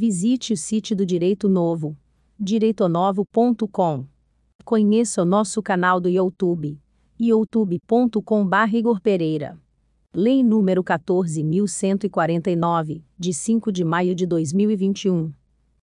Visite o sítio do Direito Novo, direitonovo.com. Conheça o nosso canal do YouTube, youtube.com.br Igor Pereira. Lei número 14.149, de 5 de maio de 2021.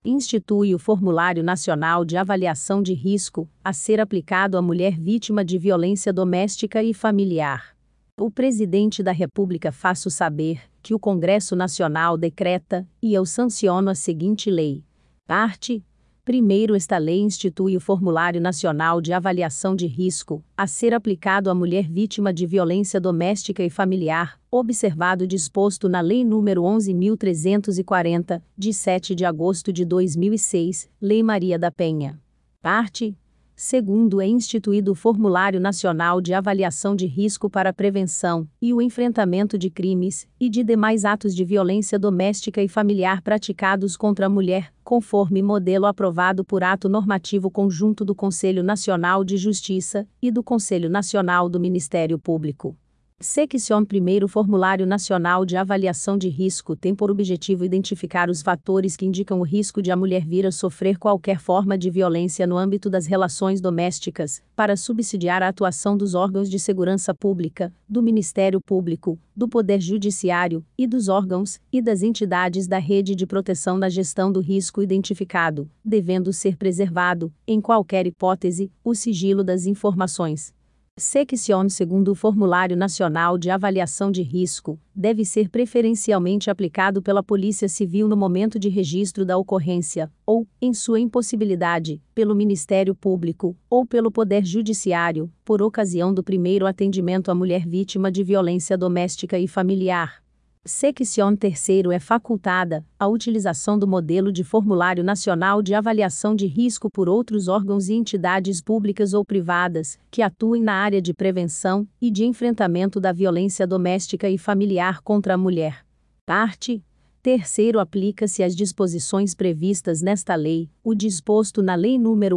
Institui o Formulário Nacional de Avaliação de Risco, a ser aplicado à mulher vítima de violência doméstica e familiar. O Presidente da República faço saber que o Congresso Nacional decreta, e eu sanciono a seguinte lei. Parte Primeiro, esta lei institui o Formulário Nacional de Avaliação de Risco, a ser aplicado à mulher vítima de violência doméstica e familiar, observado disposto na Lei nº 11.340, de 7 de agosto de 2006, Lei Maria da Penha. Parte Segundo, é instituído o Formulário Nacional de Avaliação de Risco para a Prevenção e o Enfrentamento de Crimes e de demais atos de violência doméstica e familiar praticados contra a mulher, conforme modelo aprovado por ato normativo conjunto do Conselho Nacional de Justiça e do Conselho Nacional do Ministério Público. Section primeiro Formulário Nacional de Avaliação de Risco tem por objetivo identificar os fatores que indicam o risco de a mulher vir a sofrer qualquer forma de violência no âmbito das relações domésticas, para subsidiar a atuação dos órgãos de segurança pública, do Ministério Público, do Poder Judiciário e dos órgãos e das entidades da rede de proteção na gestão do risco identificado, devendo ser preservado, em qualquer hipótese, o sigilo das informações. Section segundo o Formulário Nacional de Avaliação de Risco, deve ser preferencialmente aplicado pela Polícia Civil no momento de registro da ocorrência, ou, em sua impossibilidade, pelo Ministério Público, ou pelo Poder Judiciário, por ocasião do primeiro atendimento à mulher vítima de violência doméstica e familiar. Section terceiro é facultada a utilização do modelo de Formulário Nacional de Avaliação de Risco por outros órgãos e entidades públicas ou privadas que atuem na área de prevenção e de enfrentamento da violência doméstica e familiar contra a mulher. Parte Terceiro, aplica-se às disposições previstas nesta lei, o disposto na Lei nº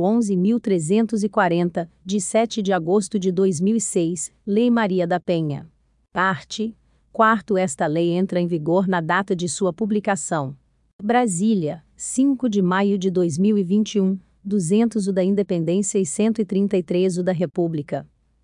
11.340, de 7 de agosto de 2006, Lei Maria da Penha. Parte Quarto, esta lei entra em vigor na data de sua publicação. Brasília, 5 de maio de 2021, 200 o da Independência e 133 o da República.